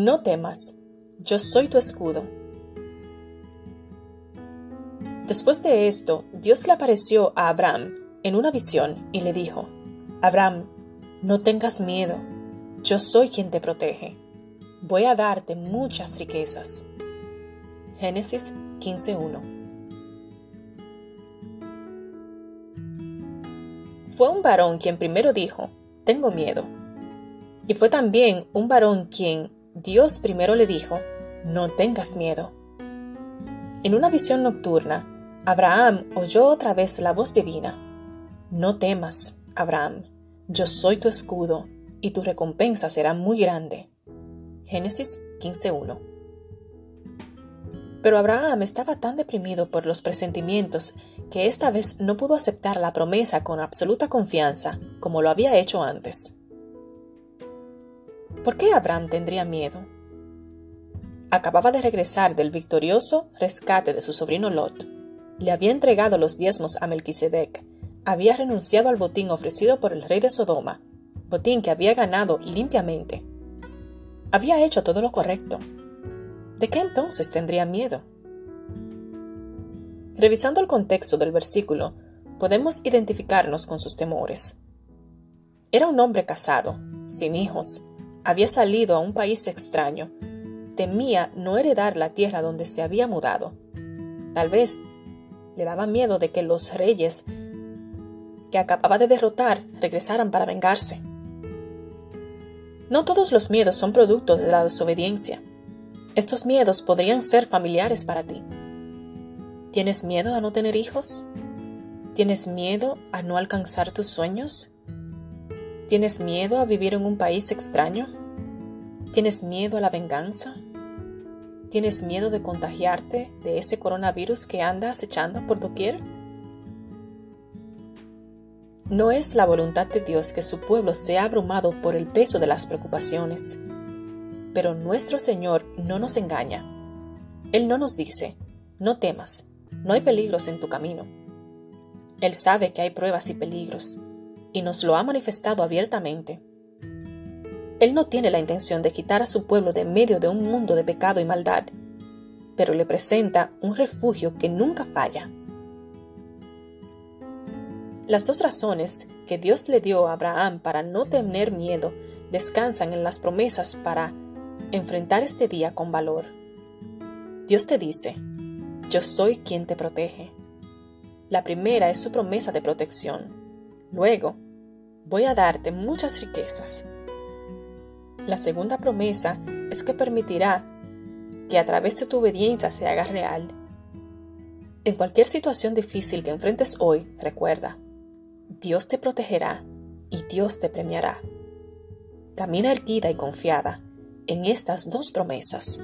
No temas, yo soy tu escudo. Después de esto, Dios le apareció a Abraham en una visión y le dijo, Abraham, no tengas miedo, yo soy quien te protege. Voy a darte muchas riquezas. Génesis 15.1 Fue un varón quien primero dijo, tengo miedo. Y fue también un varón quien Dios primero le dijo, no tengas miedo. En una visión nocturna, Abraham oyó otra vez la voz divina. No temas, Abraham, yo soy tu escudo, y tu recompensa será muy grande. Génesis 15.1 Pero Abraham estaba tan deprimido por los presentimientos que esta vez no pudo aceptar la promesa con absoluta confianza como lo había hecho antes. ¿Por qué Abraham tendría miedo? Acababa de regresar del victorioso rescate de su sobrino Lot. Le había entregado los diezmos a Melquisedec. Había renunciado al botín ofrecido por el rey de Sodoma, botín que había ganado limpiamente. Había hecho todo lo correcto. ¿De qué entonces tendría miedo? Revisando el contexto del versículo, podemos identificarnos con sus temores. Era un hombre casado, sin hijos, había salido a un país extraño. Temía no heredar la tierra donde se había mudado. Tal vez le daba miedo de que los reyes que acababa de derrotar regresaran para vengarse. No todos los miedos son producto de la desobediencia. Estos miedos podrían ser familiares para ti. ¿Tienes miedo a no tener hijos? ¿Tienes miedo a no alcanzar tus sueños? ¿Tienes miedo a vivir en un país extraño? ¿Tienes miedo a la venganza? ¿Tienes miedo de contagiarte de ese coronavirus que anda acechando por doquier? No es la voluntad de Dios que su pueblo sea abrumado por el peso de las preocupaciones. Pero nuestro Señor no nos engaña. Él no nos dice, no temas, no hay peligros en tu camino. Él sabe que hay pruebas y peligros, y nos lo ha manifestado abiertamente. Él no tiene la intención de quitar a su pueblo de medio de un mundo de pecado y maldad, pero le presenta un refugio que nunca falla. Las dos razones que Dios le dio a Abraham para no tener miedo descansan en las promesas para enfrentar este día con valor. Dios te dice, yo soy quien te protege. La primera es su promesa de protección. Luego, voy a darte muchas riquezas. La segunda promesa es que permitirá que a través de tu obediencia se haga real. En cualquier situación difícil que enfrentes hoy, recuerda, Dios te protegerá y Dios te premiará. Camina erguida y confiada en estas dos promesas.